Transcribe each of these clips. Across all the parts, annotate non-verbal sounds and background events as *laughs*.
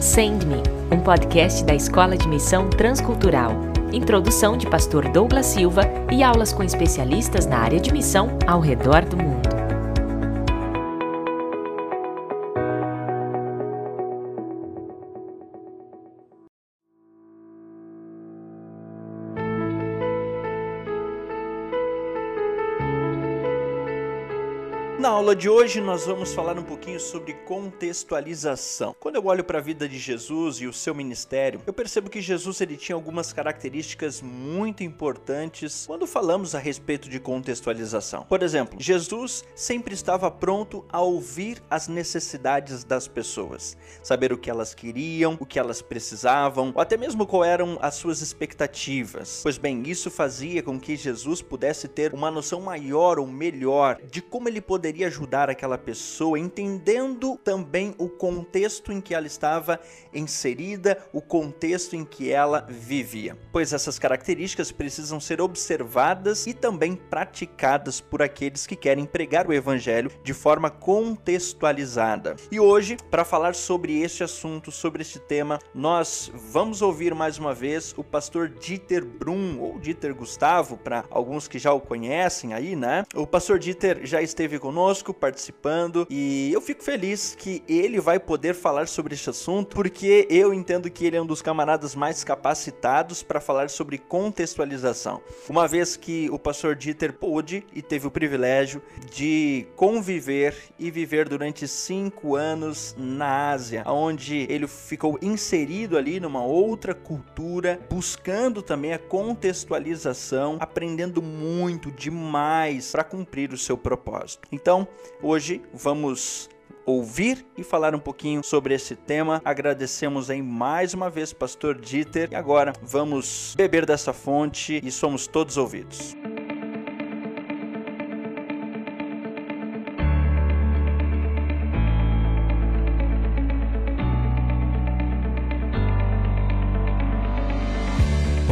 Send Me, um podcast da Escola de Missão Transcultural. Introdução de Pastor Douglas Silva e aulas com especialistas na área de missão ao redor do mundo. Aula de hoje nós vamos falar um pouquinho sobre contextualização. Quando eu olho para a vida de Jesus e o seu ministério, eu percebo que Jesus ele tinha algumas características muito importantes quando falamos a respeito de contextualização. Por exemplo, Jesus sempre estava pronto a ouvir as necessidades das pessoas, saber o que elas queriam, o que elas precisavam, ou até mesmo qual eram as suas expectativas. Pois bem, isso fazia com que Jesus pudesse ter uma noção maior ou melhor de como ele poderia poderia ajudar aquela pessoa, entendendo também o contexto em que ela estava inserida, o contexto em que ela vivia. Pois essas características precisam ser observadas e também praticadas por aqueles que querem pregar o evangelho de forma contextualizada. E hoje, para falar sobre este assunto, sobre este tema, nós vamos ouvir mais uma vez o pastor Dieter Brum ou Dieter Gustavo, para alguns que já o conhecem aí, né? O pastor Dieter já esteve conosco participando, e eu fico feliz que ele vai poder falar sobre este assunto, porque eu entendo que ele é um dos camaradas mais capacitados para falar sobre contextualização. Uma vez que o pastor Dieter pôde e teve o privilégio de conviver e viver durante cinco anos na Ásia, onde ele ficou inserido ali numa outra cultura, buscando também a contextualização, aprendendo muito demais para cumprir o seu propósito. Então, hoje vamos ouvir e falar um pouquinho sobre esse tema. Agradecemos aí mais uma vez, Pastor Dieter. E agora vamos beber dessa fonte e somos todos ouvidos.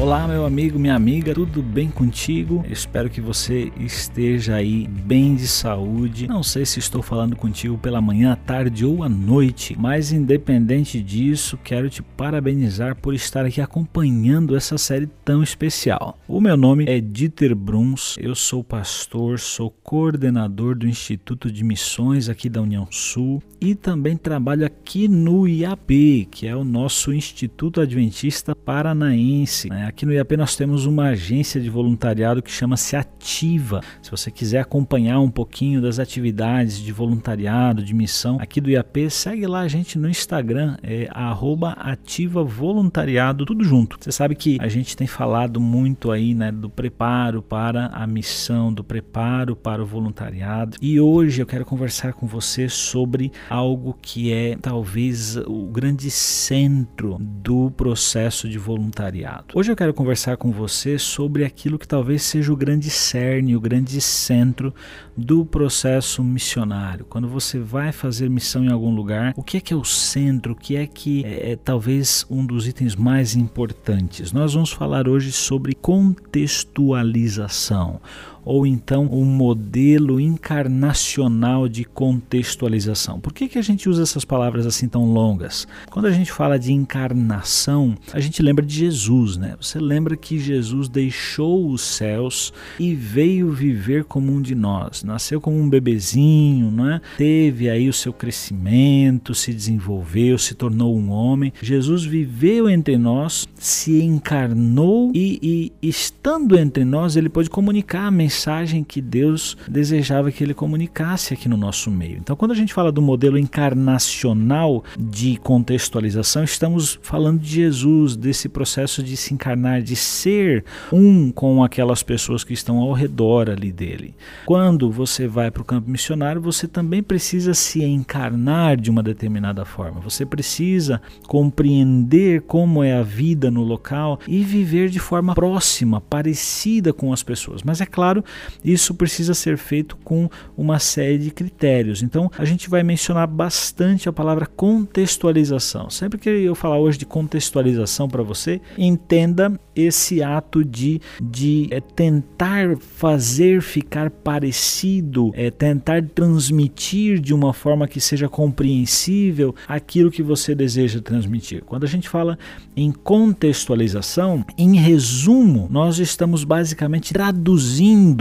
Olá, meu amigo, minha amiga, tudo bem contigo? espero que você esteja aí bem de saúde. Não sei se estou falando contigo pela manhã, tarde ou à noite, mas independente disso, quero te parabenizar por estar aqui acompanhando essa série tão especial. O meu nome é Dieter Bruns, eu sou pastor, sou coordenador do Instituto de Missões aqui da União Sul e também trabalho aqui no IAP, que é o nosso Instituto Adventista Paranaense. Né? Aqui no IAP nós temos uma agência de voluntariado que chama-se Ativa. Se você quiser acompanhar um pouquinho das atividades de voluntariado, de missão aqui do IAP, segue lá a gente no Instagram, é Ativa Voluntariado, tudo junto. Você sabe que a gente tem falado muito aí né, do preparo para a missão, do preparo para o voluntariado. E hoje eu quero conversar com você sobre algo que é talvez o grande centro do processo de voluntariado. Hoje eu quero conversar com você sobre aquilo que talvez seja o grande cerne, o grande centro do processo missionário. Quando você vai fazer missão em algum lugar, o que é que é o centro? O que é que é, é talvez um dos itens mais importantes? Nós vamos falar hoje sobre contextualização ou então um modelo encarnacional de contextualização. Por que, que a gente usa essas palavras assim tão longas? Quando a gente fala de encarnação, a gente lembra de Jesus, né? Você lembra que Jesus deixou os céus e veio viver como um de nós, nasceu como um bebezinho, né? Teve aí o seu crescimento, se desenvolveu, se tornou um homem. Jesus viveu entre nós, se encarnou e, e estando entre nós, ele pôde comunicar a mensagem mensagem que Deus desejava que ele comunicasse aqui no nosso meio. Então, quando a gente fala do modelo encarnacional de contextualização, estamos falando de Jesus, desse processo de se encarnar, de ser um com aquelas pessoas que estão ao redor ali dele. Quando você vai para o campo missionário, você também precisa se encarnar de uma determinada forma. Você precisa compreender como é a vida no local e viver de forma próxima, parecida com as pessoas. Mas é claro isso precisa ser feito com uma série de critérios. Então, a gente vai mencionar bastante a palavra contextualização. Sempre que eu falar hoje de contextualização para você, entenda esse ato de, de é, tentar fazer ficar parecido, é, tentar transmitir de uma forma que seja compreensível aquilo que você deseja transmitir. Quando a gente fala em contextualização, em resumo, nós estamos basicamente traduzindo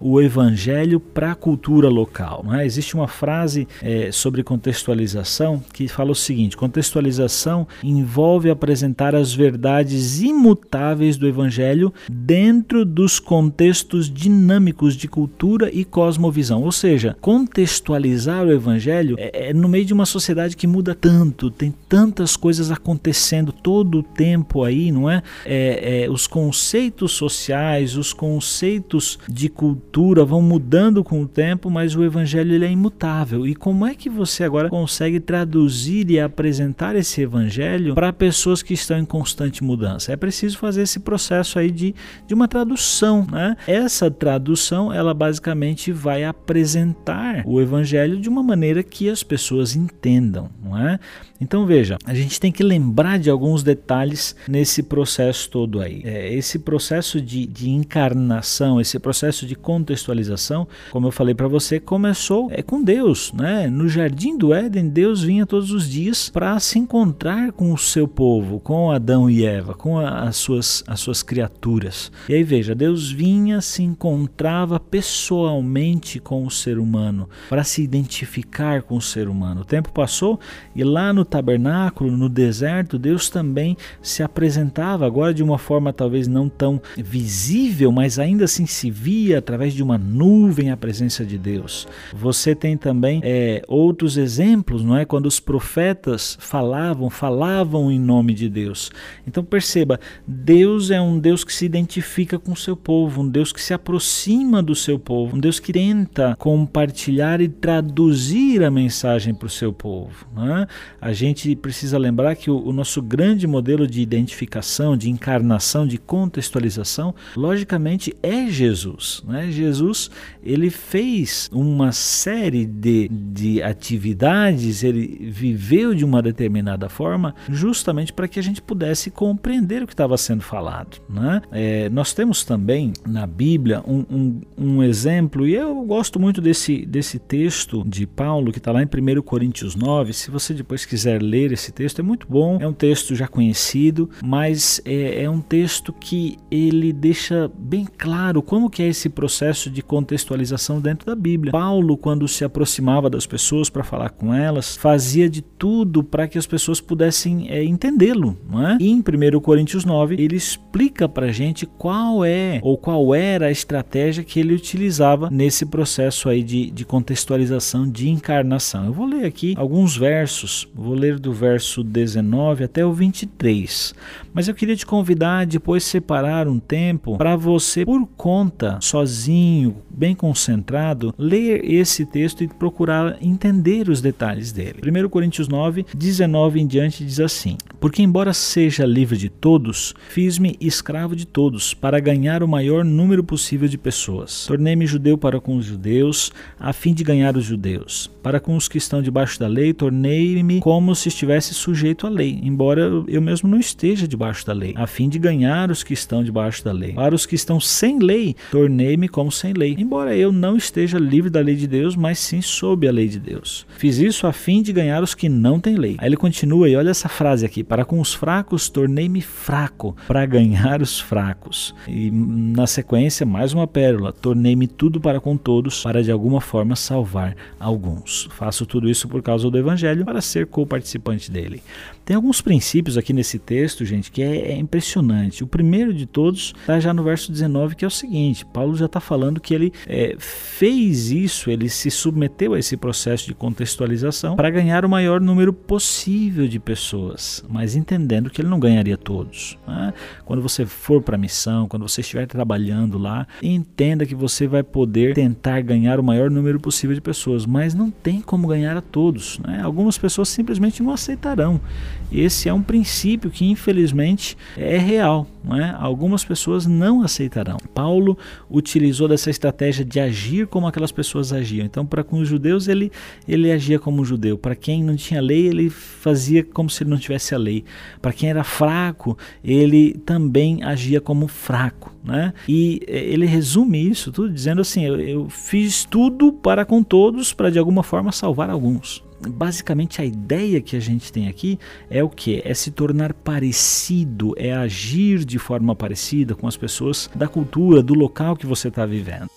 o evangelho para a cultura local. Não é? Existe uma frase é, sobre contextualização que fala o seguinte: contextualização envolve apresentar as verdades imutáveis do evangelho dentro dos contextos dinâmicos de cultura e cosmovisão. Ou seja, contextualizar o evangelho é, é no meio de uma sociedade que muda tanto, tem tantas coisas acontecendo todo o tempo aí, não é? é, é os conceitos sociais, os conceitos de cultura vão mudando com o tempo, mas o evangelho ele é imutável. E como é que você agora consegue traduzir e apresentar esse evangelho para pessoas que estão em constante mudança? É preciso fazer esse processo aí de, de uma tradução, né? Essa tradução, ela basicamente vai apresentar o evangelho de uma maneira que as pessoas entendam, não é? Então veja, a gente tem que lembrar de alguns detalhes nesse processo todo aí. É, esse processo de, de encarnação, esse processo de contextualização, como eu falei para você, começou é com Deus, né? No jardim do Éden, Deus vinha todos os dias para se encontrar com o seu povo, com Adão e Eva, com a, as suas as suas criaturas. E aí veja, Deus vinha, se encontrava pessoalmente com o ser humano para se identificar com o ser humano. O tempo passou e lá no tabernáculo, no deserto, Deus também se apresentava, agora de uma forma talvez não tão visível, mas ainda assim se via através de uma nuvem a presença de Deus. Você tem também é, outros exemplos, não é? Quando os profetas falavam, falavam em nome de Deus. Então perceba, Deus é um Deus que se identifica com o seu povo, um Deus que se aproxima do seu povo, um Deus que tenta compartilhar e traduzir a mensagem para o seu povo. Não é? A gente precisa lembrar que o, o nosso grande modelo de identificação, de encarnação, de contextualização, logicamente é Jesus. Né? Jesus ele fez uma série de, de atividades, ele viveu de uma determinada forma, justamente para que a gente pudesse compreender o que estava sendo falado. Né? É, nós temos também na Bíblia um, um, um, exemplo, e eu gosto muito desse, desse texto de Paulo que está lá em 1 Coríntios 9. Se você depois quiser quiser ler esse texto, é muito bom. É um texto já conhecido, mas é, é um texto que ele deixa bem claro como que é esse processo de contextualização dentro da Bíblia. Paulo, quando se aproximava das pessoas para falar com elas, fazia de tudo para que as pessoas pudessem é, entendê-lo, é? E em 1 Coríntios 9, ele explica para gente qual é ou qual era a estratégia que ele utilizava nesse processo aí de, de contextualização, de encarnação. Eu vou ler aqui alguns versos, vou ler do verso 19 até o 23. Mas eu queria te convidar a depois separar um tempo para você, por conta, sozinho, bem concentrado, ler esse texto e procurar entender os detalhes dele. 1 Coríntios 9, 19 em diante diz assim: Porque, embora seja livre de todos, fiz-me escravo de todos, para ganhar o maior número possível de pessoas. Tornei-me judeu para com os judeus, a fim de ganhar os judeus. Para com os que estão debaixo da lei, tornei-me como se estivesse sujeito à lei, embora eu mesmo não esteja debaixo da lei, a fim de ganhar os que estão debaixo da lei. Para os que estão sem lei, tornei-me como sem lei, embora eu não esteja livre da lei de Deus, mas sim sob a lei de Deus. Fiz isso a fim de ganhar os que não têm lei. Aí ele continua e olha essa frase aqui: Para com os fracos, tornei-me fraco, para ganhar os fracos. E na sequência, mais uma pérola: Tornei-me tudo para com todos, para de alguma forma salvar alguns. Faço tudo isso por causa do Evangelho, para ser co participante dele. Tem alguns princípios aqui nesse texto, gente, que é, é impressionante. O primeiro de todos está já no verso 19, que é o seguinte: Paulo já está falando que ele é, fez isso, ele se submeteu a esse processo de contextualização para ganhar o maior número possível de pessoas. mas entendendo que ele não ganharia todos. Né? Quando você for para a missão, quando você estiver trabalhando lá, entenda que você vai poder tentar ganhar o maior número possível de pessoas, mas não tem como ganhar a todos. Né? Algumas pessoas simplesmente não aceitarão. Esse é um princípio que infelizmente é real. Né? Algumas pessoas não aceitarão. Paulo utilizou dessa estratégia de agir como aquelas pessoas agiam. Então, para com os judeus, ele, ele agia como um judeu. Para quem não tinha lei, ele fazia como se ele não tivesse a lei. Para quem era fraco, ele também agia como fraco. Né? E eh, ele resume isso tudo dizendo assim: eu, eu fiz tudo para com todos, para de alguma forma salvar alguns basicamente a ideia que a gente tem aqui é o que? É se tornar parecido, é agir de forma parecida com as pessoas da cultura, do local que você está vivendo.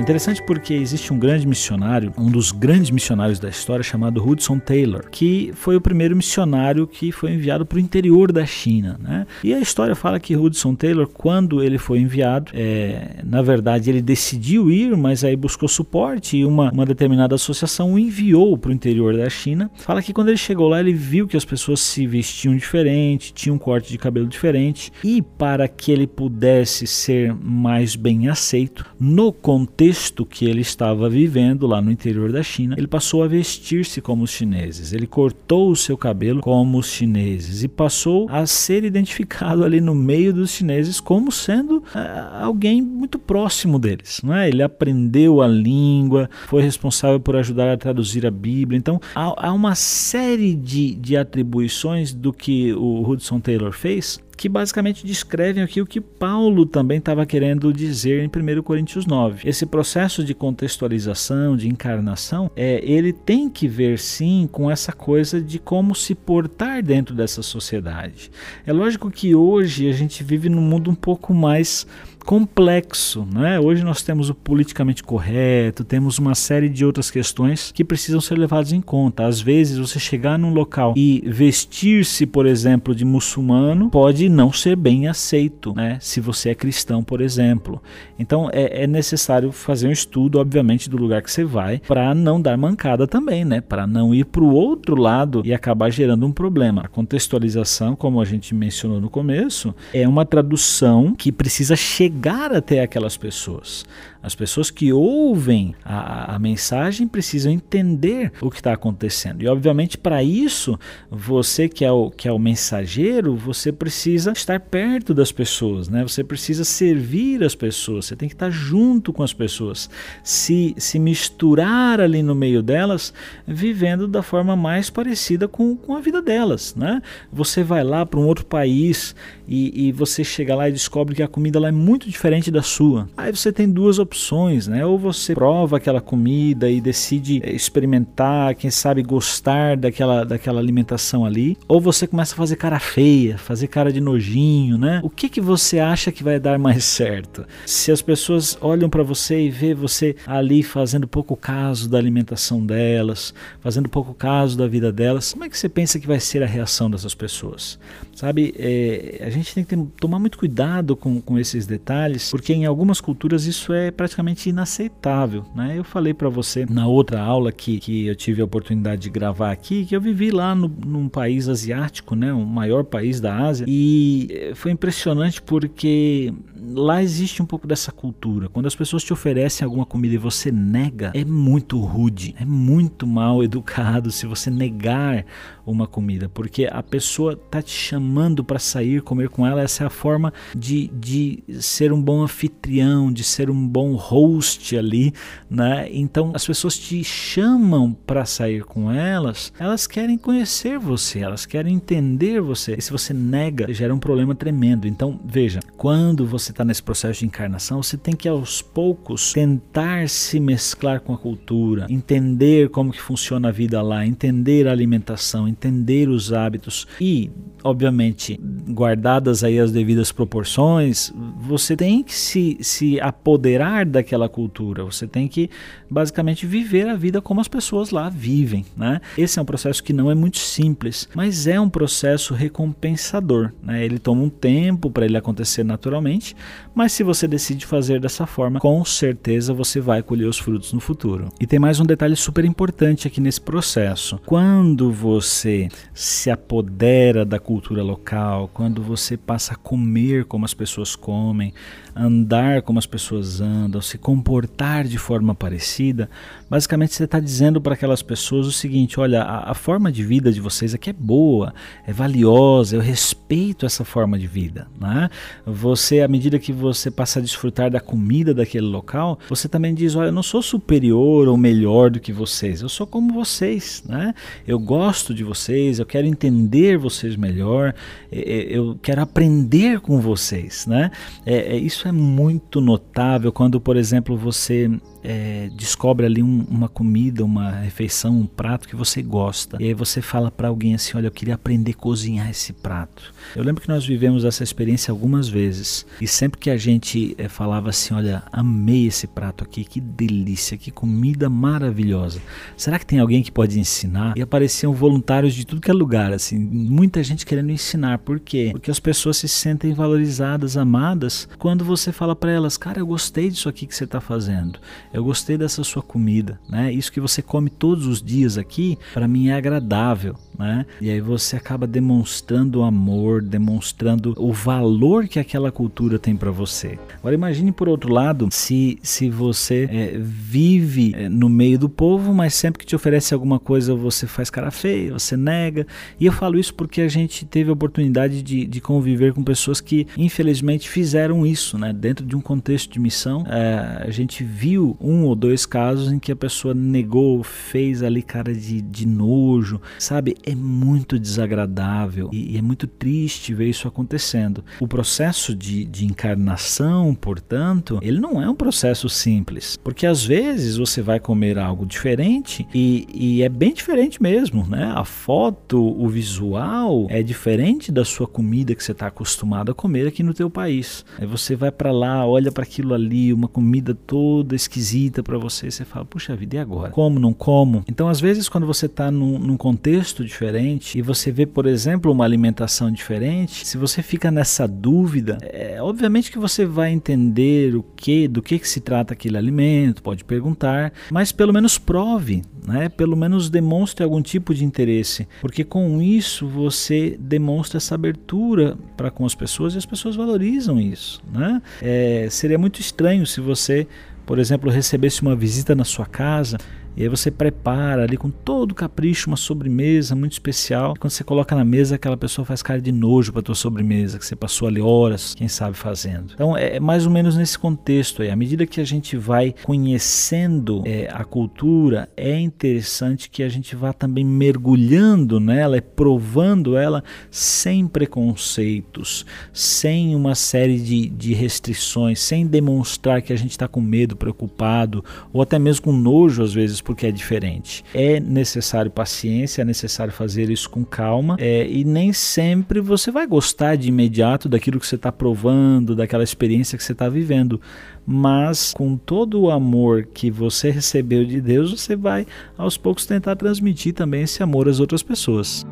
Interessante porque existe um grande missionário, um dos grandes missionários da história, chamado Hudson Taylor, que foi o primeiro missionário que foi enviado para o interior da China. Né? E a história fala que Hudson Taylor, quando ele foi enviado, é, na verdade ele decidiu ir, mas aí buscou suporte e uma, uma determinada associação o enviou para o interior da China. Fala que quando ele chegou lá, ele viu que as pessoas se vestiam diferente, tinham um corte de cabelo diferente, e para que ele pudesse ser mais bem aceito, no contexto contexto que ele estava vivendo lá no interior da China, ele passou a vestir-se como os chineses. Ele cortou o seu cabelo como os chineses e passou a ser identificado ali no meio dos chineses como sendo uh, alguém muito próximo deles. É? Ele aprendeu a língua, foi responsável por ajudar a traduzir a Bíblia. Então há, há uma série de, de atribuições do que o Hudson Taylor fez que basicamente descrevem aqui o que Paulo também estava querendo dizer em 1 Coríntios 9. Esse processo de contextualização, de encarnação, é, ele tem que ver sim com essa coisa de como se portar dentro dessa sociedade. É lógico que hoje a gente vive num mundo um pouco mais complexo. Né? Hoje nós temos o politicamente correto, temos uma série de outras questões que precisam ser levadas em conta. Às vezes, você chegar num local e vestir-se, por exemplo, de muçulmano pode não ser bem aceito, né? se você é cristão, por exemplo. Então é, é necessário fazer um estudo, obviamente, do lugar que você vai para não dar mancada também, né? para não ir para o outro lado e acabar gerando um problema. A contextualização, como a gente mencionou no começo, é uma tradução que precisa chegar chegar até aquelas pessoas. As pessoas que ouvem a, a mensagem precisam entender o que está acontecendo. E obviamente para isso, você que é, o, que é o mensageiro, você precisa estar perto das pessoas, né? Você precisa servir as pessoas, você tem que estar junto com as pessoas, se, se misturar ali no meio delas, vivendo da forma mais parecida com, com a vida delas, né? Você vai lá para um outro país e, e você chega lá e descobre que a comida lá é muito diferente da sua. Aí você tem duas opções opções, né? Ou você prova aquela comida e decide eh, experimentar, quem sabe gostar daquela, daquela alimentação ali, ou você começa a fazer cara feia, fazer cara de nojinho, né? O que que você acha que vai dar *laughs* mais certo? Se as pessoas olham para você e vê você ali fazendo pouco caso da alimentação delas, fazendo pouco caso da vida delas, como é que você pensa que vai ser a reação dessas pessoas? Sabe, é, a gente tem que ter, tomar muito cuidado com, com esses detalhes, porque em algumas culturas isso é praticamente inaceitável. Né? Eu falei para você na outra aula que, que eu tive a oportunidade de gravar aqui, que eu vivi lá no, num país asiático, né? o maior país da Ásia, e eh, foi impressionante porque lá existe um pouco dessa cultura. Quando as pessoas te oferecem alguma comida e você nega, é muito rude, é muito mal *laughs* educado se você negar uma comida, porque a pessoa tá te chamando para sair comer com ela. Essa é a forma de, de ser um bom anfitrião, de ser um bom host ali, né? Então as pessoas te chamam para sair com elas, elas querem conhecer você, elas querem entender você. E se você nega, gera um problema tremendo. Então veja, quando você está nesse processo de encarnação, você tem que aos poucos tentar se mesclar com a cultura, entender como que funciona a vida lá, entender a alimentação, entender os hábitos e, obviamente, guardadas aí as devidas proporções, você tem que se, se apoderar daquela cultura, você tem que basicamente viver a vida como as pessoas lá vivem. Né? Esse é um processo que não é muito simples, mas é um processo recompensador. Né? Ele toma um tempo para ele acontecer naturalmente, mas se você decide fazer dessa forma, com certeza você vai colher os frutos no futuro. E tem mais um detalhe super importante aqui nesse processo. Quando você se apodera da cultura local, quando você passa a comer como as pessoas comem, andar como as pessoas andam, se comportar de forma parecida, basicamente você está dizendo para aquelas pessoas o seguinte: olha, a, a, forma de vida de vocês aqui é boa, é valiosa, eu respeito essa forma de vida. Né? Você, à medida que você passa a desfrutar da comida daquele local, você também diz: olha, eu não sou superior ou melhor do que vocês, eu sou como vocês. Né? Eu gosto de vocês, eu quero entender vocês melhor, eu quero aprender com vocês. Né? É, é, isso é muito notável quando, por exemplo, você é, descobre ali um, uma comida, uma refeição, um prato que você gosta. E aí você fala para alguém assim: Olha, eu queria aprender a cozinhar esse prato. Eu lembro que nós vivemos essa experiência algumas vezes. E sempre que a gente é, falava assim: Olha, amei esse prato aqui, que delícia, que comida maravilhosa. Será que tem alguém que pode ensinar? E apareciam voluntários de tudo que é lugar, assim, muita gente querendo ensinar. Por quê? Porque as pessoas se sentem valorizadas, amadas, quando você fala para elas: Cara, eu gostei disso aqui que você está fazendo eu gostei dessa sua comida, né? Isso que você come todos os dias aqui, para mim é agradável, né? E aí você acaba demonstrando amor, demonstrando o valor que aquela cultura tem para você. Agora imagine por outro lado, se, se você é, vive é, no meio do povo, mas sempre que te oferece alguma coisa você faz cara feia, você nega. E eu falo isso porque a gente teve a oportunidade de, de conviver com pessoas que infelizmente fizeram isso, né? Dentro de um contexto de missão, é, a gente viu um ou dois casos em que a pessoa negou, fez ali cara de, de nojo, sabe? É muito desagradável e, e é muito triste ver isso acontecendo. O processo de, de encarnação, portanto, ele não é um processo simples, porque às vezes você vai comer algo diferente e, e é bem diferente mesmo, né? A foto, o visual é diferente da sua comida que você está acostumado a comer aqui no teu país. Aí você vai para lá, olha para aquilo ali, uma comida toda esquisita para você, você fala, puxa vida, e agora? Como, não como? Então, às vezes, quando você está num, num, contexto diferente e você vê, por exemplo, uma alimentação diferente, se você fica nessa dúvida, é, obviamente que você vai entender o que, do que, que se trata aquele alimento, pode perguntar, mas pelo menos prove, né? pelo menos demonstre algum tipo de interesse, porque com isso você demonstra essa abertura para com as pessoas e as pessoas valorizam isso. Né? É, seria muito estranho se você por exemplo, recebesse uma visita na sua casa e aí você prepara ali com todo capricho uma sobremesa muito especial. E quando você coloca na mesa, aquela pessoa faz cara de nojo para tua sobremesa, que você passou ali horas, quem sabe, fazendo. Então é, é mais ou menos nesse contexto aí. À medida que a gente vai conhecendo é, a cultura, é interessante que a gente vá também mergulhando nela e provando ela sem preconceitos, sem uma série de, de restrições, sem demonstrar que a gente está com medo, preocupado ou até mesmo com nojo às vezes porque é diferente. É necessário paciência, é necessário fazer isso com calma é, e nem sempre você vai gostar de imediato daquilo que você está provando, daquela experiência que você está vivendo. Mas com todo o amor que você recebeu de Deus, você vai aos poucos tentar transmitir também esse amor às outras pessoas.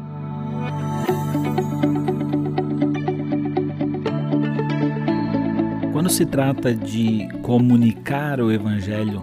Quando se trata de comunicar o Evangelho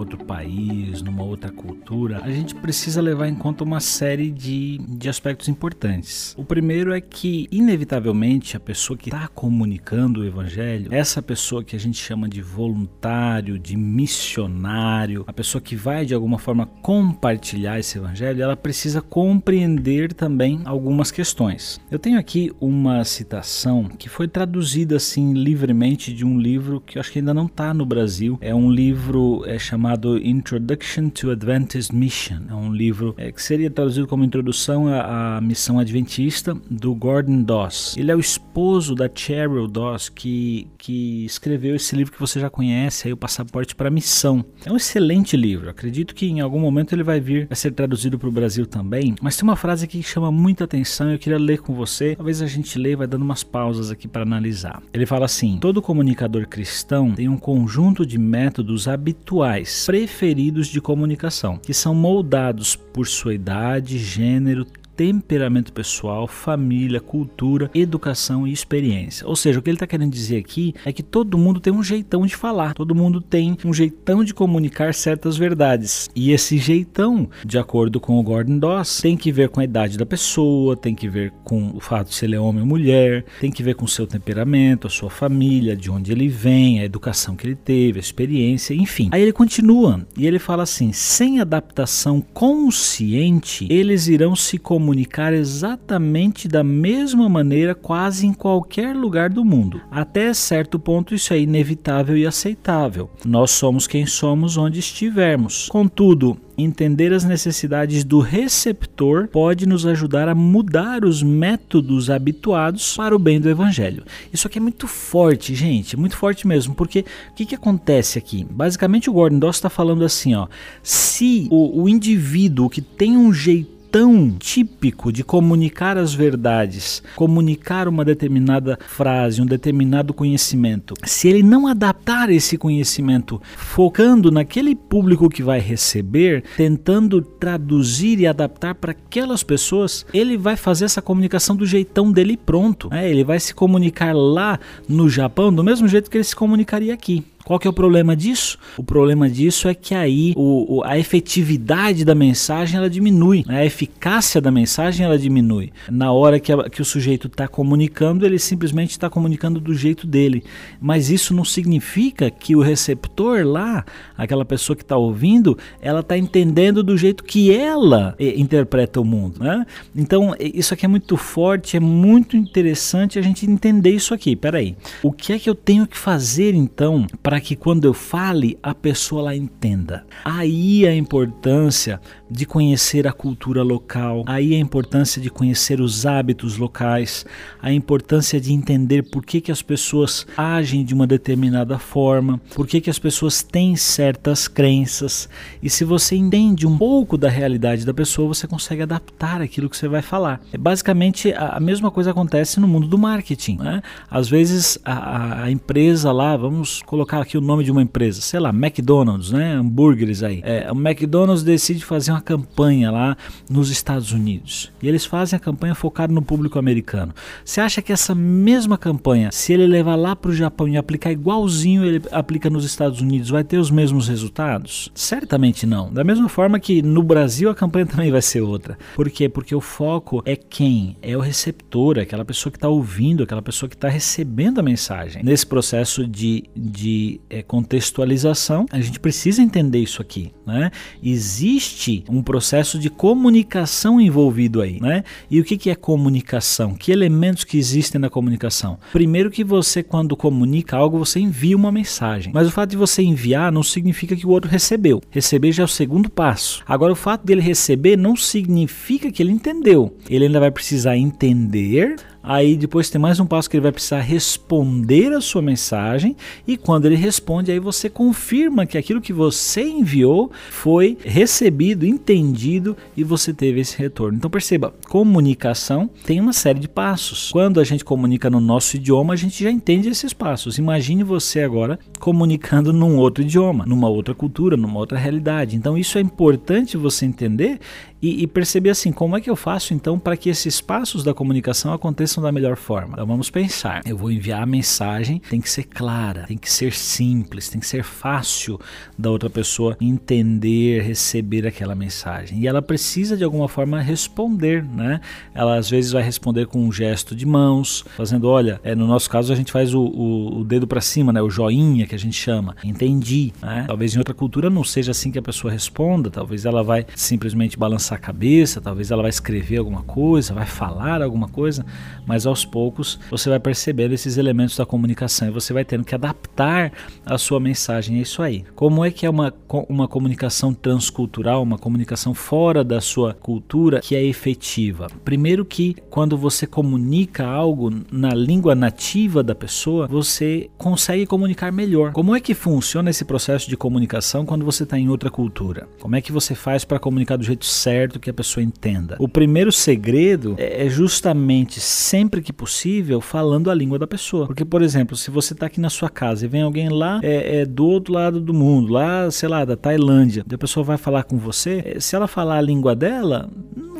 outro país, numa outra cultura, a gente precisa levar em conta uma série de, de aspectos importantes. O primeiro é que, inevitavelmente, a pessoa que está comunicando o evangelho, essa pessoa que a gente chama de voluntário, de missionário, a pessoa que vai de alguma forma compartilhar esse evangelho, ela precisa compreender também algumas questões. Eu tenho aqui uma citação que foi traduzida assim livremente de um livro que eu acho que ainda não está no Brasil. É um livro é, chamado chamado Introduction to Adventist Mission. É um livro é, que seria traduzido como Introdução à, à, Missão Adventista do Gordon Doss. Ele é o esposo da Cheryl Doss que, que escreveu esse livro que você já conhece, aí, o Passaporte para a Missão. É um excelente livro. Acredito que em algum momento ele vai vir a ser traduzido para o Brasil também. Mas tem uma frase aqui que chama muita atenção. Eu queria ler com você. Talvez a gente leia, vai dando umas pausas aqui para analisar. Ele fala assim: todo comunicador cristão tem um conjunto de métodos habituais, preferidos de comunicação, que são moldados por sua idade, gênero, temperamento pessoal, família, cultura, educação e experiência. Ou seja, o que ele está querendo dizer aqui é que todo mundo tem um jeitão de falar, todo mundo tem um jeitão de comunicar certas verdades. E esse jeitão, de acordo com o Gordon Doss, tem que ver com a idade da pessoa, tem que ver com o fato de se ele é homem ou mulher, tem que ver com o seu temperamento, a sua família, de onde ele vem, a educação que ele teve, a experiência, enfim. Aí ele continua e ele fala assim: sem adaptação consciente, eles irão se comunicar comunicar exatamente da mesma maneira quase em qualquer lugar do mundo. Até certo ponto isso é inevitável e aceitável. Nós somos quem somos onde estivermos. Contudo, entender as necessidades do receptor pode nos ajudar a mudar os métodos habituados para o bem do evangelho. Isso aqui é muito forte, gente, muito forte mesmo, porque o que, que acontece aqui? Basicamente o Gordon Doss está falando assim, ó, se o, o indivíduo que tem um jeito tão típico de comunicar as verdades, comunicar uma determinada frase, um determinado conhecimento, se ele não adaptar esse conhecimento focando naquele público que vai receber, tentando traduzir e adaptar para aquelas pessoas, ele vai fazer essa comunicação do jeitão dele pronto. Né? Ele vai se comunicar lá no Japão do mesmo jeito que ele se comunicaria aqui. Qual que é o problema disso? O problema disso é que aí o, o, a efetividade da mensagem ela diminui, né? a eficácia da mensagem ela diminui. Na hora que, a, que o sujeito está comunicando, ele simplesmente está comunicando do jeito dele. Mas isso não significa que o receptor lá, aquela pessoa que está ouvindo, ela está entendendo do jeito que ela interpreta o mundo. Né? Então isso aqui é muito forte, é muito interessante a gente entender isso aqui. Peraí, o que é que eu tenho que fazer então para que quando eu fale a pessoa lá entenda. Aí a importância de conhecer a cultura local, aí a importância de conhecer os hábitos locais, a importância de entender por que, que as pessoas agem de uma determinada forma, por que, que as pessoas têm certas crenças. E se você entende um pouco da realidade da pessoa, você consegue adaptar aquilo que você vai falar. É basicamente a, mesma coisa acontece no mundo do marketing. Né? Às vezes a, a empresa lá, vamos colocar aqui o nome de uma empresa, sei lá, McDonald's, né? Hambúrgueres aí. É, o McDonald's decide fazer uma campanha lá nos Estados Unidos. E eles fazem a campanha focada no público americano. Você acha que essa mesma campanha, se ele levar lá para o Japão e aplicar igualzinho ele aplica nos Estados Unidos, vai ter os mesmos resultados? Certamente não. Da mesma forma que no Brasil a campanha *laughs* também vai ser outra. Por quê? Porque o foco é quem? É o receptor, aquela pessoa que está ouvindo, aquela pessoa que está recebendo a mensagem. Nesse processo de, de é, contextualização, a gente precisa entender isso aqui. Né? Existe um processo de comunicação envolvido aí. Né? E o que, que é comunicação? Que elementos que existem na comunicação? Primeiro que você, quando comunica algo, você envia uma mensagem. Mas o fato de você enviar não significa que o outro recebeu. Receber já é o segundo passo. Agora, o fato dele receber não significa que ele entendeu. Ele ainda vai precisar entender Aí depois tem mais um passo que ele vai precisar responder a sua mensagem e quando ele responde, aí você confirma que aquilo que você enviou foi recebido, entendido e você teve esse retorno. Então perceba, comunicação tem uma série de passos. Quando a gente comunica no nosso idioma, a gente já entende esses passos. Imagine você agora comunicando num outro idioma, numa outra cultura, numa outra realidade. Então isso é importante você entender e, e perceber assim, como é que eu faço então para que esses passos da comunicação aconteçam da melhor forma? Então vamos pensar. Eu vou enviar a mensagem, tem que ser clara, tem que ser simples, tem que ser fácil da outra pessoa entender, receber aquela mensagem. E ela precisa de alguma forma responder, né? Ela às vezes vai responder com um gesto de mãos, fazendo, olha, é, no nosso caso a gente faz o, o, o dedo para cima, né? O joinha que a gente chama. Entendi, né? Talvez em outra cultura não seja assim que a pessoa responda, talvez ela vai simplesmente balançar a cabeça, talvez ela vai escrever alguma coisa, vai falar alguma coisa, mas aos poucos você vai percebendo esses elementos da comunicação e você vai tendo que adaptar a sua mensagem a isso aí. Como é que é uma, uma comunicação transcultural, uma comunicação fora da sua cultura que é efetiva? Primeiro que quando você comunica algo na língua nativa da pessoa, você consegue comunicar melhor. Como é que funciona esse processo de comunicação quando você está em outra cultura? Como é que você faz para comunicar do jeito certo que a pessoa entenda? O primeiro segredo é, é justamente sempre que possível falando a língua da pessoa. Porque, por exemplo, se você está aqui na sua casa e vem alguém lá é, é, do outro lado do mundo, lá, sei lá, da Tailândia, e a pessoa vai falar com você, é, se ela falar a língua dela,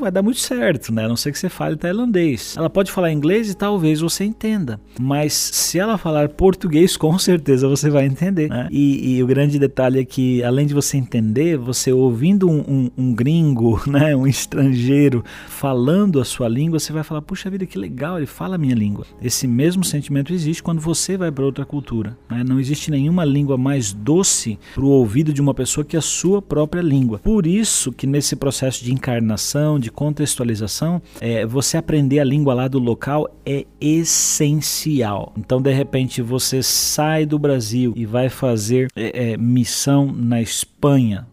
vai dar muito certo, né? A não ser que você fale tailandês. Ela pode falar inglês e talvez você entenda, mas se ela falar português, *laughs* com certeza você vai entender. Né? E, e, o grande detalhe é que, além de você entender, você ouvindo um, um, um, gringo, *laughs* né, um estrangeiro falando a sua língua, você vai falar: puxa vida, que legal, ele fala a minha língua. Esse mesmo sentimento existe quando você vai para outra cultura. Né? Não existe nenhuma língua mais doce para o ouvido de uma pessoa que a sua própria língua. Por isso que nesse processo de encarnação, de contextualização, é, você aprender a língua lá do local é essencial. Então, de repente, você sai do Brasil e vai fazer é, é, missão na Espanha,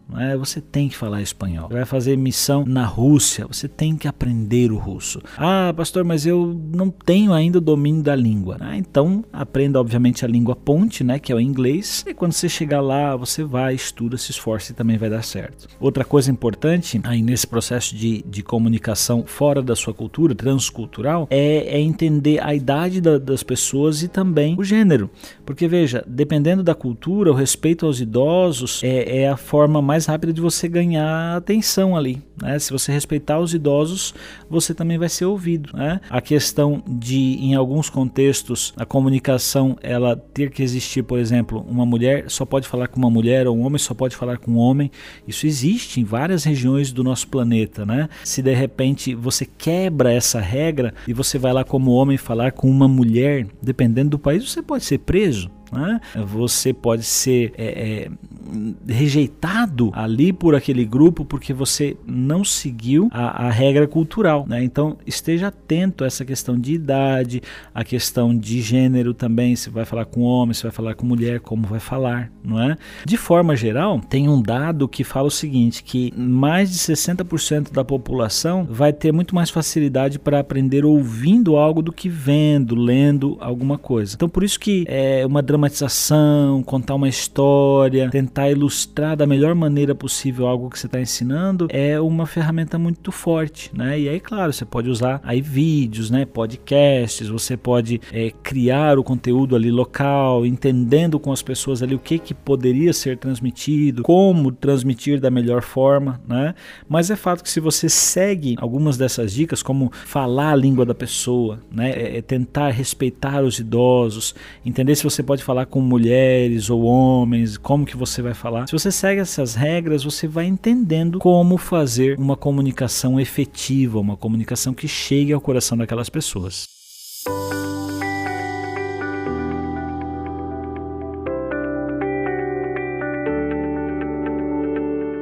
né? você tem que falar espanhol. Vai fazer missão na Rússia, você tem que aprender o russo. Ah, pastor, mas eu não tenho ainda o domínio da língua. Ah, então, aprenda, obviamente, a língua ponte, né, que é o inglês. E quando você chegar lá, você vai, estuda, se esforça e também vai dar certo. Outra coisa importante aí nesse processo de, de comunicação fora da sua cultura, transcultural, é, é entender a idade da, das pessoas e também o gênero. Porque veja, dependendo da cultura, o respeito aos idosos é, é a forma mais rápida de você ganhar atenção ali. Né? Se você respeitar os idosos, você também vai ser ouvido. Né? A questão de, em alguns contextos, a comunicação ela ter que existir, por exemplo, uma mulher só pode falar com uma mulher ou um homem só pode falar com um homem. Isso existe em várias regiões do nosso planeta. Né? Se de repente você quebra essa regra e você vai lá como homem falar com uma mulher, dependendo do país, você pode ser preso. Né? Você pode ser é, é, rejeitado ali por aquele grupo porque você não seguiu a, a regra cultural. Né? Então esteja atento a essa questão de idade, a questão de gênero também. Se vai falar com homem, se vai falar com mulher, como vai falar, não é? De forma geral, tem um dado que fala o seguinte: que mais de 60% da população vai ter muito mais facilidade para aprender ouvindo algo do que vendo, lendo alguma coisa. Então por isso que é uma dramatização, contar uma história, tentar ilustrar da melhor maneira possível algo que você está ensinando é uma ferramenta muito forte, né? E aí, claro, você pode usar aí vídeos, né? Podcasts, você pode é, criar o conteúdo ali local, entendendo com as pessoas ali o que que poderia ser transmitido, como transmitir da melhor forma, né? Mas é fato que se você segue algumas dessas dicas, como falar a língua da pessoa, né? É, é tentar respeitar os idosos, entender se você pode falar com mulheres ou homens, como que você vai falar. Se você segue essas regras, você vai entendendo como fazer uma comunicação efetiva, uma comunicação que chegue ao coração daquelas pessoas.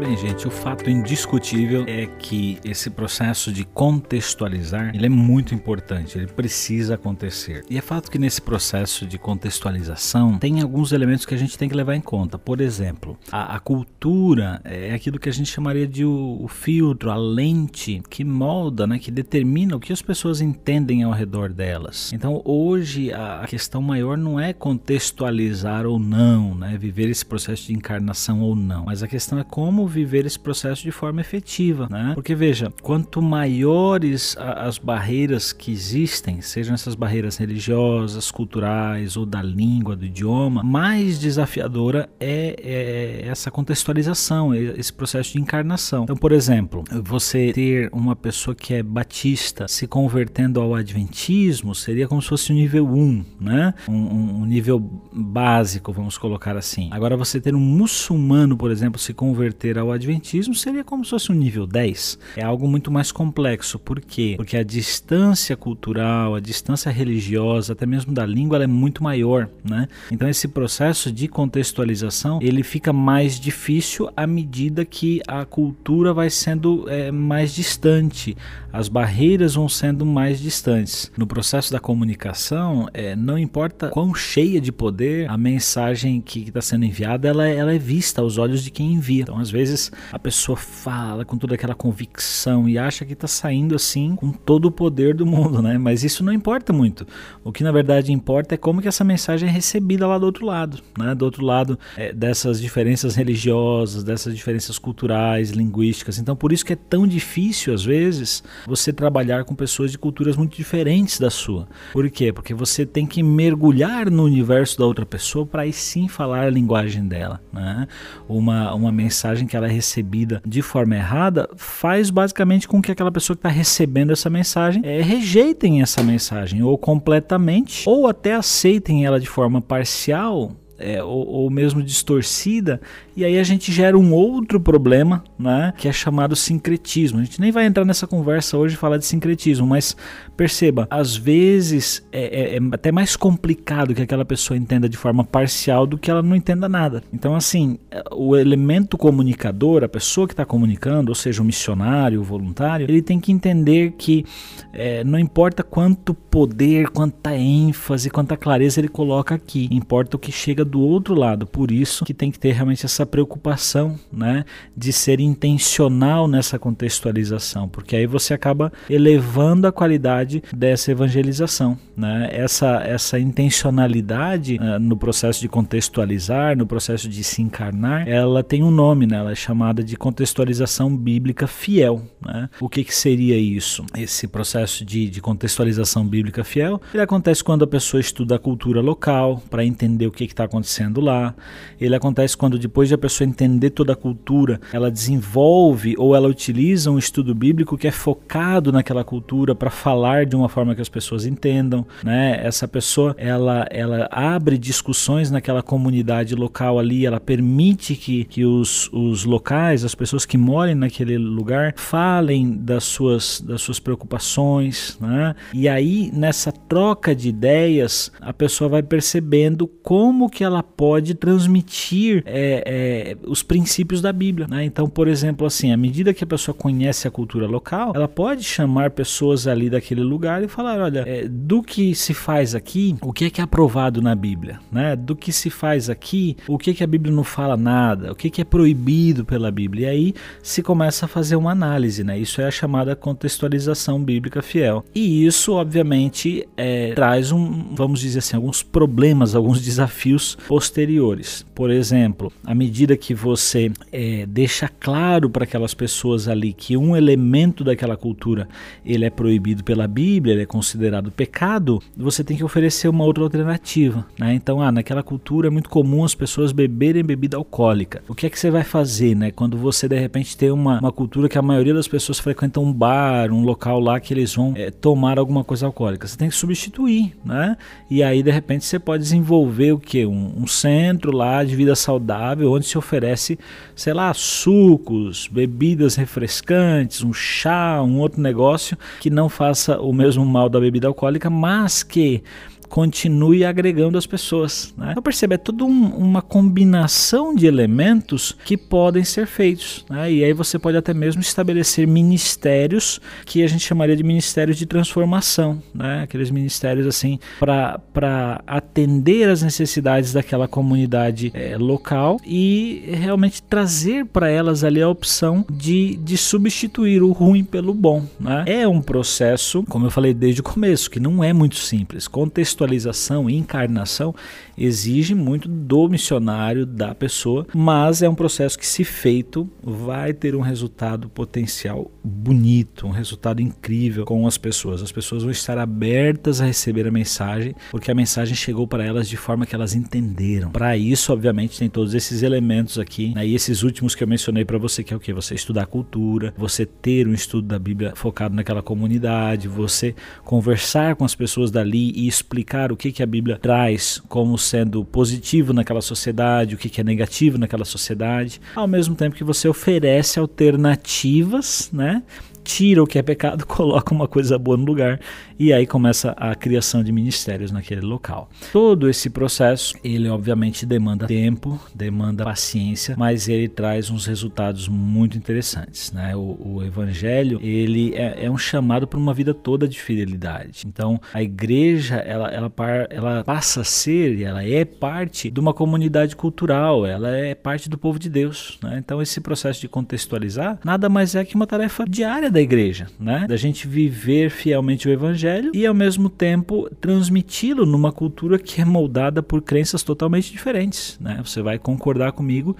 Bem, gente, o fato indiscutível é que esse processo de contextualizar, ele é muito importante, ele precisa acontecer. E é fato que nesse processo de contextualização tem alguns elementos que a gente tem que levar em conta. Por exemplo, a, a cultura é aquilo que a gente chamaria de o, o, filtro, a lente que molda, né, que determina o que as pessoas entendem ao redor delas. Então, hoje a, a questão maior não é contextualizar ou não, né, viver esse processo de encarnação ou não, mas a questão é como viver esse processo de forma efetiva, né? Porque veja, quanto maiores as barreiras que existem, sejam essas barreiras religiosas, culturais ou da língua, do idioma, mais desafiadora é, é essa contextualização, esse processo de encarnação. Então, por exemplo, você ter uma pessoa que é batista se convertendo ao adventismo seria como se fosse o nível 1, né? Um, um nível básico, vamos colocar assim. Agora, você ter um muçulmano, por exemplo, se converter converter ao Adventismo seria como se fosse um nível 10. É algo muito mais complexo. Por quê? Porque a distância cultural, a distância religiosa, até mesmo da língua, é muito maior, né? Então esse processo de contextualização ele fica mais difícil à medida que a cultura vai sendo é, mais distante, as barreiras vão sendo mais distantes. No processo da comunicação, é, não importa quão cheia de poder a mensagem que está sendo enviada, ela, ela é vista aos olhos de quem envia. Então, às vezes, a pessoa fala com toda aquela convicção e acha que está saindo assim com todo o poder do mundo, né? Mas isso não importa muito. O que na verdade importa é como que essa mensagem é recebida lá do outro lado, né? Do outro lado é, dessas diferenças religiosas, dessas diferenças culturais, linguísticas. Então, por isso que é tão difícil às vezes você trabalhar com pessoas de culturas muito diferentes da sua. Por quê? Porque você tem que mergulhar no universo da outra pessoa para aí sim falar a linguagem dela. Né? Uma, uma mensagem que ela é recebida de forma errada faz basicamente com que aquela pessoa que está recebendo essa mensagem é, rejeitem essa mensagem ou completamente ou até aceitem ela de forma parcial é, ou, ou, mesmo distorcida, e aí a gente gera um outro problema, né, que é chamado sincretismo. A gente nem vai entrar nessa conversa hoje falar de sincretismo, mas perceba, às vezes é, é, é, até mais complicado que aquela pessoa entenda de forma parcial do que ela não entenda nada. Então, assim, o elemento comunicador, a pessoa que está comunicando, ou seja, o missionário, o voluntário, ele tem que entender que é, não importa quanto poder, quanta ênfase, quanta clareza ele coloca aqui, importa o que chega do outro lado. Por isso que tem que ter realmente essa preocupação, né, de ser intencional nessa contextualização, porque aí você acaba elevando a qualidade dessa evangelização, né? Essa essa intencionalidade uh, no processo de contextualizar, no processo de se encarnar, ela tem um nome, né? Ela é chamada de contextualização bíblica fiel, né? O que que seria isso? Esse processo de, de contextualização bíblica fiel, ele acontece quando a pessoa estuda a cultura local para entender o que está acontecendo acontecendo lá. Ele acontece quando depois de a pessoa entender toda a cultura, ela desenvolve ou ela utiliza um estudo bíblico que é focado naquela cultura para falar de uma forma que as pessoas entendam, né? Essa pessoa, ela ela abre discussões naquela comunidade local ali, ela permite que, que os, os locais, as pessoas que moram naquele lugar, falem das suas das suas preocupações, né? E aí nessa troca de ideias, a pessoa vai percebendo como que ela pode transmitir é, é, os princípios da Bíblia. Né? Então, por exemplo, assim, à medida que a pessoa conhece a cultura local, ela pode chamar pessoas ali daquele lugar e falar: olha, é, do que se faz aqui, o que é que é aprovado na Bíblia? Né? Do que se faz aqui, o que, é que a Bíblia não fala nada? O que, é que é proibido pela Bíblia? E aí se começa a fazer uma análise. Né? Isso é a chamada contextualização bíblica fiel. E isso, obviamente, é, traz um, vamos dizer assim, alguns problemas, alguns *laughs* desafios posteriores. Por exemplo, à medida que você é, deixa claro para aquelas pessoas ali que um elemento daquela cultura ele é proibido pela Bíblia, ele é considerado pecado, você tem que oferecer uma outra alternativa. Né? Então, ah, naquela cultura é muito comum as pessoas beberem bebida alcoólica. O que é que você vai fazer, né? Quando você de repente tem uma, uma cultura que a maioria das pessoas frequentam um bar, um local lá que eles vão é, tomar alguma coisa alcoólica, você tem que substituir, né? E aí de repente você pode desenvolver o que? um, um, centro lá de vida saudável onde se oferece, sei lá, sucos, bebidas refrescantes, um chá, um outro negócio que não faça o mesmo mal da bebida alcoólica, mas que continue agregando as pessoas. Né? Então percebe, é tudo um, uma combinação de elementos que podem ser feitos. Né? E aí você pode até mesmo estabelecer ministérios que a gente chamaria de ministérios de transformação, né? aqueles ministérios assim para atender as necessidades daquela comunidade é, local e realmente trazer para elas ali a opção de, de substituir o ruim pelo bom. Né? É um processo, como eu falei desde o começo, que não é muito simples. Contexto contextualização e encarnação exige muito do missionário, da pessoa, mas é um processo que, se feito, vai ter um resultado potencial bonito, um resultado incrível com as pessoas. As pessoas vão estar abertas a receber a mensagem, porque a mensagem chegou para elas de forma que elas entenderam. Para isso, obviamente, tem todos esses elementos aqui, né? e esses últimos que eu mencionei para você, que é o que? Você estudar a cultura, você ter um estudo da Bíblia focado naquela comunidade, você conversar com as pessoas dali e explicar identificar o que, que a Bíblia traz como sendo positivo naquela sociedade, o que, que é negativo naquela sociedade, ao mesmo tempo que você oferece alternativas, né? Tira o que é pecado, *laughs* coloca uma coisa boa no lugar e aí começa a criação de ministérios naquele local. Todo esse processo, ele obviamente demanda tempo, demanda paciência, mas ele traz uns resultados muito interessantes, né? O, o evangelho, ele é, é um chamado para uma vida toda de fidelidade. Então, a igreja, ela, ela, ela passa a ser, ela é parte de uma comunidade cultural, ela é parte do povo de Deus, né? Então, esse processo de contextualizar nada mais é que uma tarefa diária da igreja, né? Da gente viver fielmente o evangelho e ao mesmo tempo transmiti-lo numa cultura que é moldada por crenças totalmente diferentes, né? Você vai concordar comigo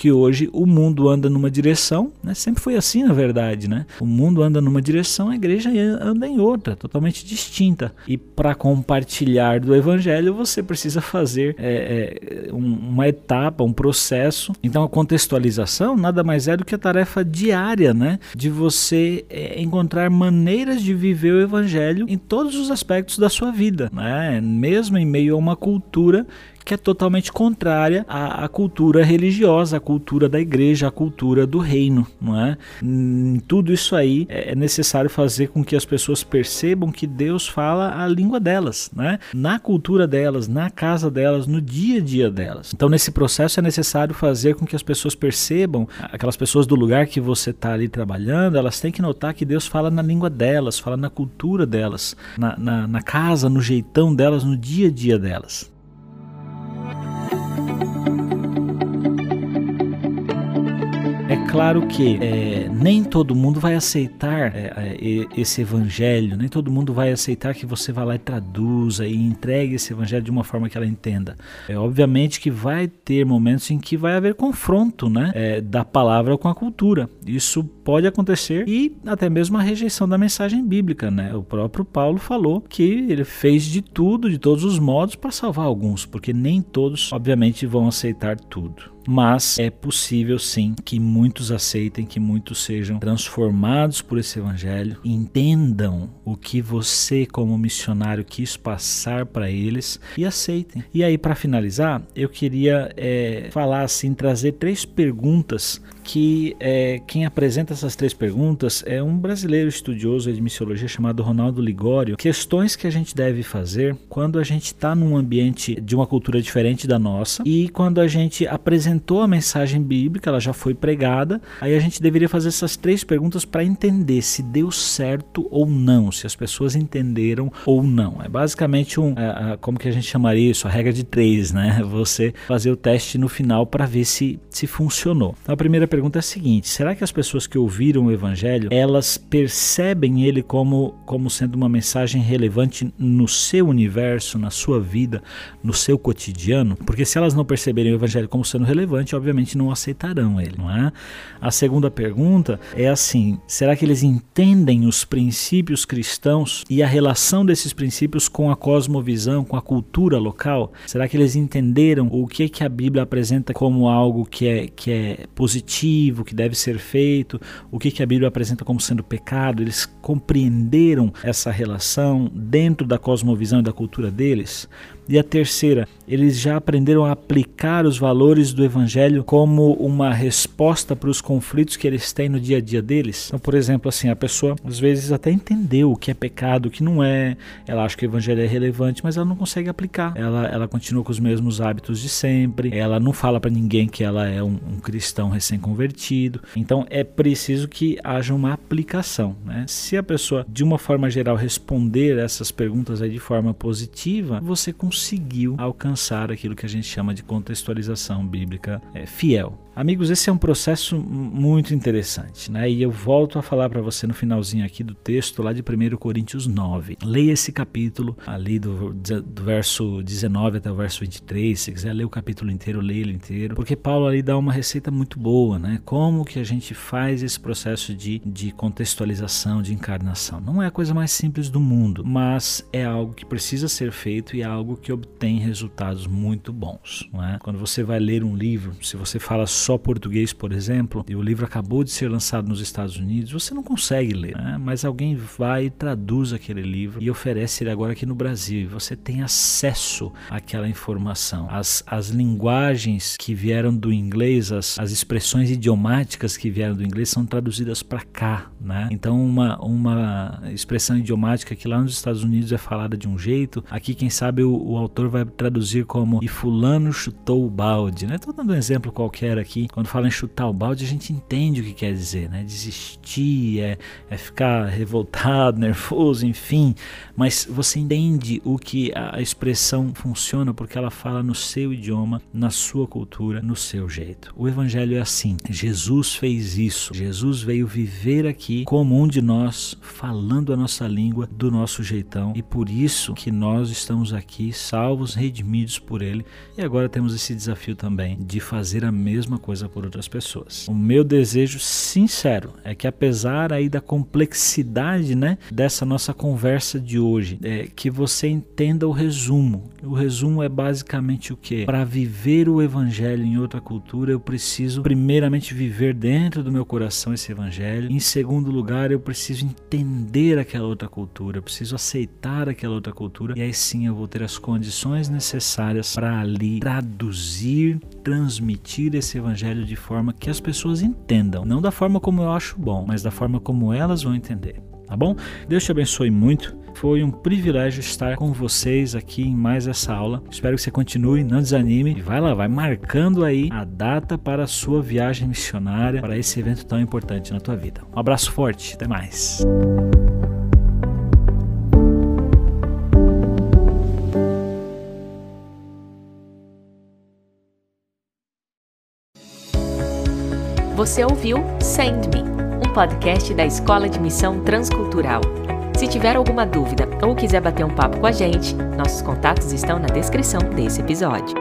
que hoje o mundo anda numa direção, né? Sempre foi assim, na verdade, né? O mundo anda numa direção, a igreja anda em outra, totalmente distinta. E para compartilhar do evangelho, você precisa fazer é, é, uma etapa, um processo. Então, a contextualização nada mais é do que a tarefa diária, né? De você é, encontrar maneiras de viver o evangelho em todos os aspectos da sua vida, né? mesmo em meio a uma cultura que é totalmente contrária à, à, cultura religiosa, à cultura da igreja, à cultura do reino, não é? Em tudo isso aí é, é necessário fazer com que as pessoas percebam que Deus fala a língua delas, né? Na cultura delas, na casa delas, no dia a dia delas. Então nesse processo é necessário fazer com que as pessoas percebam, aquelas pessoas do lugar que você está ali trabalhando, elas têm que notar que Deus fala na língua delas, fala na cultura delas, na, na, na casa, no jeitão delas, no dia a dia delas. Claro que é, nem todo mundo vai aceitar é, é, esse evangelho, nem todo mundo vai aceitar que você vá lá e traduza e entregue esse evangelho de uma forma que ela entenda. É obviamente que vai ter momentos em que vai haver confronto, né, é, da palavra com a cultura. Isso pode acontecer e até mesmo a rejeição da mensagem bíblica, né? O próprio Paulo falou que ele fez de tudo, de todos os modos, para salvar alguns, porque nem todos, obviamente, vão aceitar tudo mas é possível sim que muitos aceitem, que muitos sejam transformados por esse evangelho, entendam o que você, como missionário, quis passar para eles e aceitem. E aí, para finalizar, eu queria é, falar assim, trazer três perguntas que é, quem apresenta essas três perguntas é um brasileiro estudioso de missiologia chamado Ronaldo Ligório. Questões que a gente deve fazer quando a gente está num ambiente de uma cultura diferente da nossa e quando a gente apresentou a mensagem bíblica, ela já foi pregada, aí a gente deveria fazer essas três perguntas para entender se deu certo ou não, se as pessoas entenderam ou não. É basicamente um, é, como que a gente chamaria isso? A regra de três, né? *laughs* Você fazer o teste no final para ver se, se funcionou. Então, a primeira pergunta é a seguinte: será que as pessoas que ouviram o evangelho, elas percebem ele como como sendo uma mensagem relevante no seu universo, na sua vida, no seu cotidiano? Porque se elas não perceberem o evangelho como sendo relevante, obviamente não aceitarão ele, não é? A segunda pergunta é assim: será que eles entendem os princípios cristãos e a relação desses princípios com a cosmovisão, com a cultura local? Será que eles entenderam o que que a Bíblia apresenta como algo que é que é positivo que deve ser feito, o que, que a Bíblia apresenta como sendo pecado, eles compreenderam essa relação dentro da cosmovisão e da cultura deles. E a terceira, eles já aprenderam a aplicar os valores do evangelho como uma resposta para os conflitos que eles têm no dia a dia deles. Então, por exemplo, assim, a pessoa às vezes até entendeu o que é pecado, o que não é, ela acha que o evangelho é relevante, mas ela não consegue aplicar. Ela, ela continua com os mesmos hábitos de sempre, ela não fala para ninguém que ela é um, um cristão recém-convertido. Então, é preciso que haja uma aplicação. Né? Se a pessoa, de uma forma geral, responder essas perguntas aí de forma positiva, você conseguiu alcançar aquilo que a gente chama de contextualização bíblica é, fiel. Amigos, esse é um processo muito interessante, né? E eu volto a falar para você no finalzinho aqui do texto lá de 1 Coríntios 9. Leia esse capítulo ali do, do verso 19 até o verso 23. Se quiser ler o capítulo inteiro, leia ele inteiro, porque Paulo ali dá uma receita muito boa, né? Como que a gente faz esse processo de, de contextualização, de encarnação. Não é a coisa mais simples do mundo, mas é algo que precisa ser feito e é algo que obtém resultados muito bons, não é? Quando você vai ler um livro, se você fala só português, por exemplo, e o livro acabou de ser lançado nos Estados Unidos, você não consegue ler, né? mas alguém vai e traduz aquele livro e oferece ele agora aqui no Brasil. E você tem acesso àquela informação. As, as linguagens que vieram do inglês, as, as expressões idiomáticas que vieram do inglês são traduzidas para cá. Né? Então, uma, uma expressão idiomática que lá nos Estados Unidos é falada de um jeito, aqui, quem sabe, o, o autor vai traduzir como e fulano chutou o balde. Né? Estou dando um exemplo qualquer aqui. Quando fala em chutar o balde, a gente entende o que quer dizer. Né? Desistir, é, é ficar revoltado, *laughs* nervoso, enfim. Mas você entende o que a expressão funciona porque ela fala no seu idioma, na sua cultura, no seu jeito. O evangelho é assim. Jesus fez isso. Jesus veio viver aqui como um de nós, falando a nossa língua do nosso jeitão. E por isso que nós estamos aqui salvos, redimidos por ele. E agora temos esse desafio também de fazer a mesma coisa por outras pessoas. O meu desejo sincero é que apesar aí da complexidade, né, dessa nossa conversa de hoje, é que você entenda o resumo. O resumo é basicamente o que? Para viver o evangelho em outra cultura, eu preciso primeiramente viver dentro do meu coração esse evangelho. Em segundo lugar, eu preciso entender aquela outra cultura, eu preciso aceitar aquela outra cultura e aí sim eu vou ter as condições necessárias para ali traduzir, transmitir esse evangelho de forma que as pessoas entendam, não da forma como eu acho bom, mas da forma como elas vão entender tá bom? Deus te abençoe muito. Foi um privilégio estar com vocês aqui em mais essa aula. Espero que você continue, não desanime e vai lá, vai marcando aí a data para a sua viagem missionária, para esse evento tão importante na tua vida. Um abraço forte, até mais. Você ouviu Send Me podcast da Escola de Missão Transcultural. Se tiver alguma dúvida ou quiser bater um papo com a gente, nossos contatos estão na descrição desse episódio.